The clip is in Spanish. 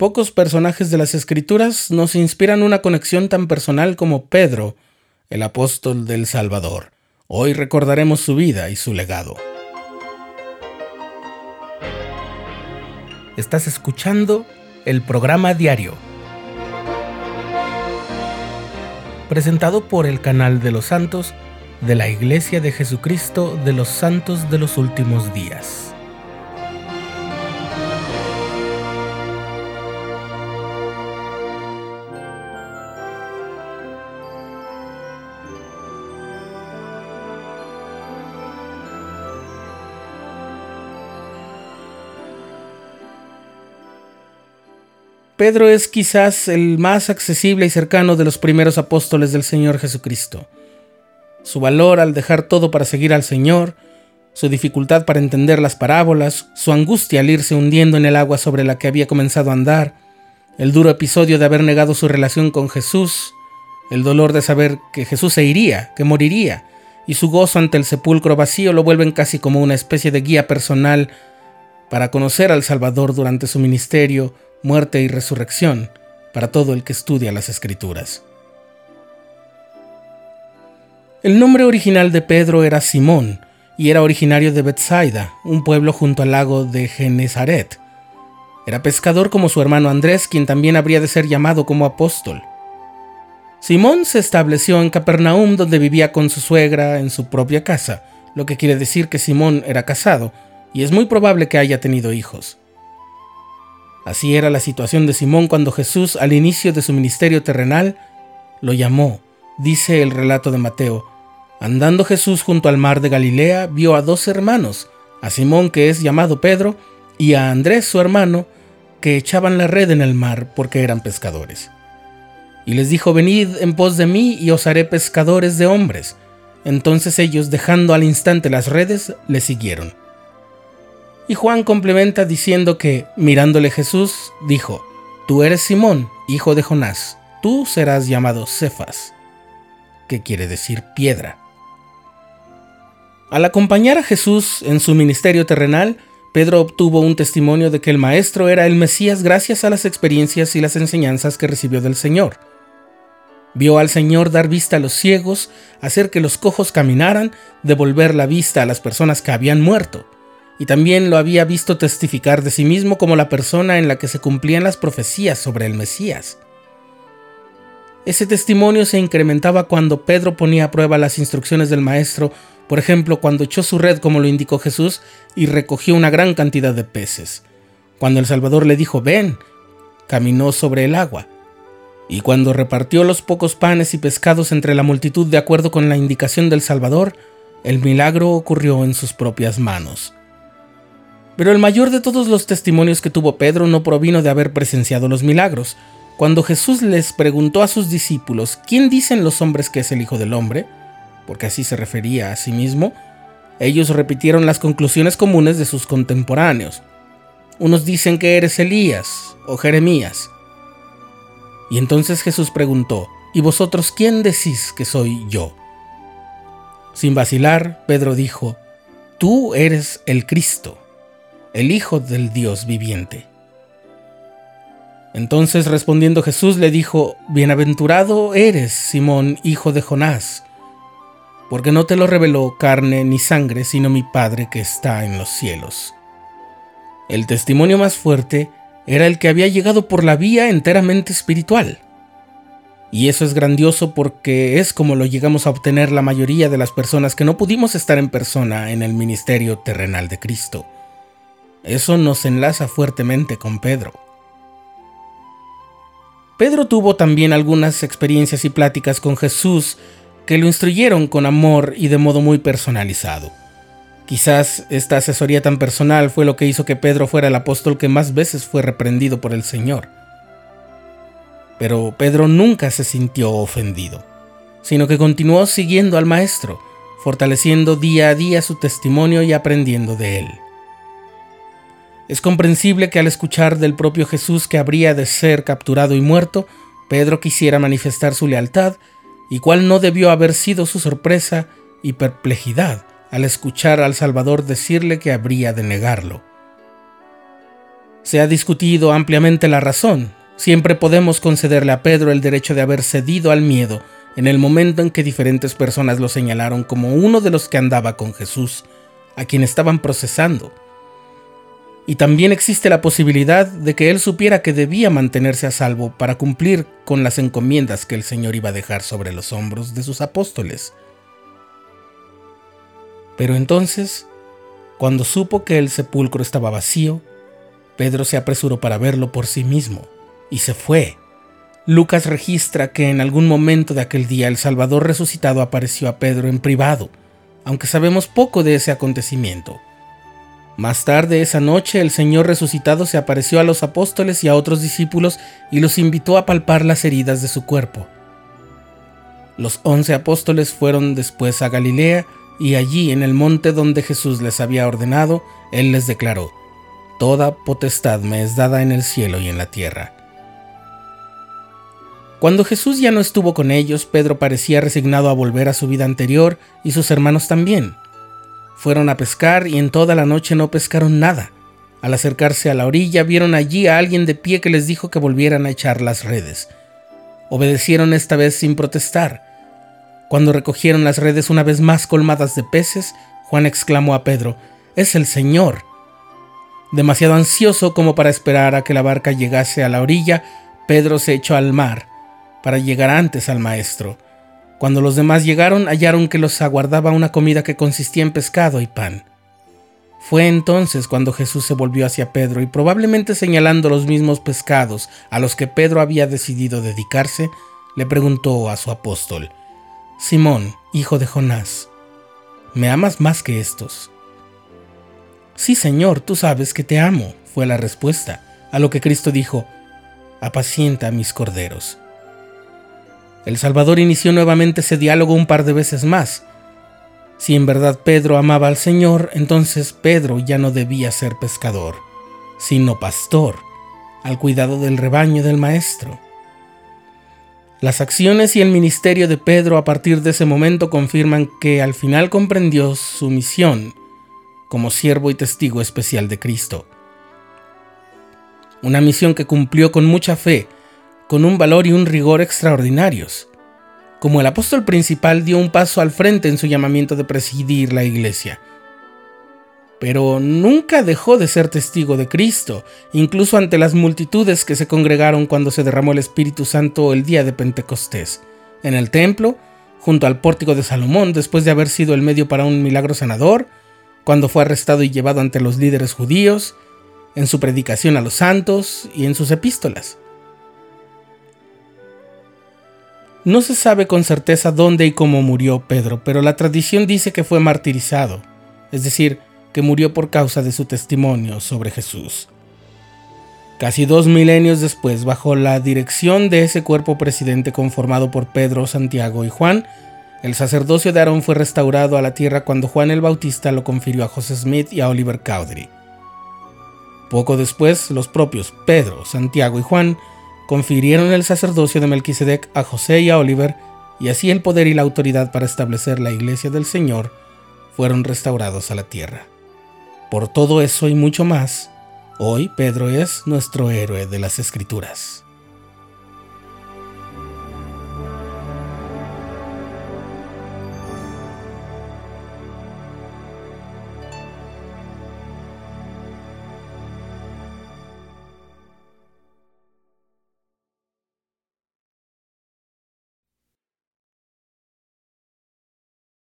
Pocos personajes de las Escrituras nos inspiran una conexión tan personal como Pedro, el apóstol del Salvador. Hoy recordaremos su vida y su legado. Estás escuchando el programa diario, presentado por el canal de los santos de la Iglesia de Jesucristo de los Santos de los Últimos Días. Pedro es quizás el más accesible y cercano de los primeros apóstoles del Señor Jesucristo. Su valor al dejar todo para seguir al Señor, su dificultad para entender las parábolas, su angustia al irse hundiendo en el agua sobre la que había comenzado a andar, el duro episodio de haber negado su relación con Jesús, el dolor de saber que Jesús se iría, que moriría, y su gozo ante el sepulcro vacío lo vuelven casi como una especie de guía personal para conocer al Salvador durante su ministerio muerte y resurrección para todo el que estudia las escrituras. El nombre original de Pedro era Simón y era originario de Bethsaida, un pueblo junto al lago de Genezaret. Era pescador como su hermano Andrés, quien también habría de ser llamado como apóstol. Simón se estableció en Capernaum donde vivía con su suegra en su propia casa, lo que quiere decir que Simón era casado, y es muy probable que haya tenido hijos. Así era la situación de Simón cuando Jesús, al inicio de su ministerio terrenal, lo llamó, dice el relato de Mateo. Andando Jesús junto al mar de Galilea, vio a dos hermanos, a Simón que es llamado Pedro, y a Andrés su hermano, que echaban la red en el mar porque eran pescadores. Y les dijo, venid en pos de mí y os haré pescadores de hombres. Entonces ellos, dejando al instante las redes, le siguieron. Y Juan complementa diciendo que, mirándole Jesús, dijo, Tú eres Simón, hijo de Jonás, tú serás llamado Cefas, que quiere decir piedra. Al acompañar a Jesús en su ministerio terrenal, Pedro obtuvo un testimonio de que el Maestro era el Mesías gracias a las experiencias y las enseñanzas que recibió del Señor. Vio al Señor dar vista a los ciegos, hacer que los cojos caminaran, devolver la vista a las personas que habían muerto y también lo había visto testificar de sí mismo como la persona en la que se cumplían las profecías sobre el Mesías. Ese testimonio se incrementaba cuando Pedro ponía a prueba las instrucciones del Maestro, por ejemplo, cuando echó su red como lo indicó Jesús y recogió una gran cantidad de peces. Cuando el Salvador le dijo, ven, caminó sobre el agua. Y cuando repartió los pocos panes y pescados entre la multitud de acuerdo con la indicación del Salvador, el milagro ocurrió en sus propias manos. Pero el mayor de todos los testimonios que tuvo Pedro no provino de haber presenciado los milagros. Cuando Jesús les preguntó a sus discípulos, ¿quién dicen los hombres que es el Hijo del Hombre? Porque así se refería a sí mismo, ellos repitieron las conclusiones comunes de sus contemporáneos. Unos dicen que eres Elías o Jeremías. Y entonces Jesús preguntó, ¿y vosotros quién decís que soy yo? Sin vacilar, Pedro dijo, Tú eres el Cristo, el Hijo del Dios viviente. Entonces respondiendo Jesús le dijo, Bienaventurado eres, Simón, hijo de Jonás, porque no te lo reveló carne ni sangre, sino mi Padre que está en los cielos. El testimonio más fuerte era el que había llegado por la vía enteramente espiritual. Y eso es grandioso porque es como lo llegamos a obtener la mayoría de las personas que no pudimos estar en persona en el ministerio terrenal de Cristo. Eso nos enlaza fuertemente con Pedro. Pedro tuvo también algunas experiencias y pláticas con Jesús que lo instruyeron con amor y de modo muy personalizado. Quizás esta asesoría tan personal fue lo que hizo que Pedro fuera el apóstol que más veces fue reprendido por el Señor. Pero Pedro nunca se sintió ofendido, sino que continuó siguiendo al Maestro, fortaleciendo día a día su testimonio y aprendiendo de él. Es comprensible que al escuchar del propio Jesús que habría de ser capturado y muerto, Pedro quisiera manifestar su lealtad, y cuál no debió haber sido su sorpresa y perplejidad al escuchar al Salvador decirle que habría de negarlo. Se ha discutido ampliamente la razón. Siempre podemos concederle a Pedro el derecho de haber cedido al miedo en el momento en que diferentes personas lo señalaron como uno de los que andaba con Jesús, a quien estaban procesando. Y también existe la posibilidad de que él supiera que debía mantenerse a salvo para cumplir con las encomiendas que el Señor iba a dejar sobre los hombros de sus apóstoles. Pero entonces, cuando supo que el sepulcro estaba vacío, Pedro se apresuró para verlo por sí mismo y se fue. Lucas registra que en algún momento de aquel día el Salvador resucitado apareció a Pedro en privado, aunque sabemos poco de ese acontecimiento. Más tarde esa noche el Señor resucitado se apareció a los apóstoles y a otros discípulos y los invitó a palpar las heridas de su cuerpo. Los once apóstoles fueron después a Galilea y allí en el monte donde Jesús les había ordenado, Él les declaró, Toda potestad me es dada en el cielo y en la tierra. Cuando Jesús ya no estuvo con ellos, Pedro parecía resignado a volver a su vida anterior y sus hermanos también. Fueron a pescar y en toda la noche no pescaron nada. Al acercarse a la orilla vieron allí a alguien de pie que les dijo que volvieran a echar las redes. Obedecieron esta vez sin protestar. Cuando recogieron las redes una vez más colmadas de peces, Juan exclamó a Pedro, Es el Señor. Demasiado ansioso como para esperar a que la barca llegase a la orilla, Pedro se echó al mar para llegar antes al maestro. Cuando los demás llegaron, hallaron que los aguardaba una comida que consistía en pescado y pan. Fue entonces cuando Jesús se volvió hacia Pedro y probablemente señalando los mismos pescados a los que Pedro había decidido dedicarse, le preguntó a su apóstol, Simón, hijo de Jonás, ¿me amas más que estos? Sí, Señor, tú sabes que te amo, fue la respuesta, a lo que Cristo dijo, apacienta mis corderos. El Salvador inició nuevamente ese diálogo un par de veces más. Si en verdad Pedro amaba al Señor, entonces Pedro ya no debía ser pescador, sino pastor, al cuidado del rebaño del Maestro. Las acciones y el ministerio de Pedro a partir de ese momento confirman que al final comprendió su misión como siervo y testigo especial de Cristo. Una misión que cumplió con mucha fe, con un valor y un rigor extraordinarios. Como el apóstol principal dio un paso al frente en su llamamiento de presidir la iglesia. Pero nunca dejó de ser testigo de Cristo, incluso ante las multitudes que se congregaron cuando se derramó el Espíritu Santo el día de Pentecostés, en el templo, junto al pórtico de Salomón, después de haber sido el medio para un milagro sanador, cuando fue arrestado y llevado ante los líderes judíos, en su predicación a los santos y en sus epístolas. No se sabe con certeza dónde y cómo murió Pedro, pero la tradición dice que fue martirizado, es decir, que murió por causa de su testimonio sobre Jesús. Casi dos milenios después, bajo la dirección de ese cuerpo presidente conformado por Pedro, Santiago y Juan, el sacerdocio de Aarón fue restaurado a la tierra cuando Juan el Bautista lo confirió a José Smith y a Oliver Cowdery. Poco después, los propios Pedro, Santiago y Juan confirieron el sacerdocio de Melquisedec a José y a Oliver, y así el poder y la autoridad para establecer la iglesia del Señor fueron restaurados a la tierra. Por todo eso y mucho más, hoy Pedro es nuestro héroe de las Escrituras.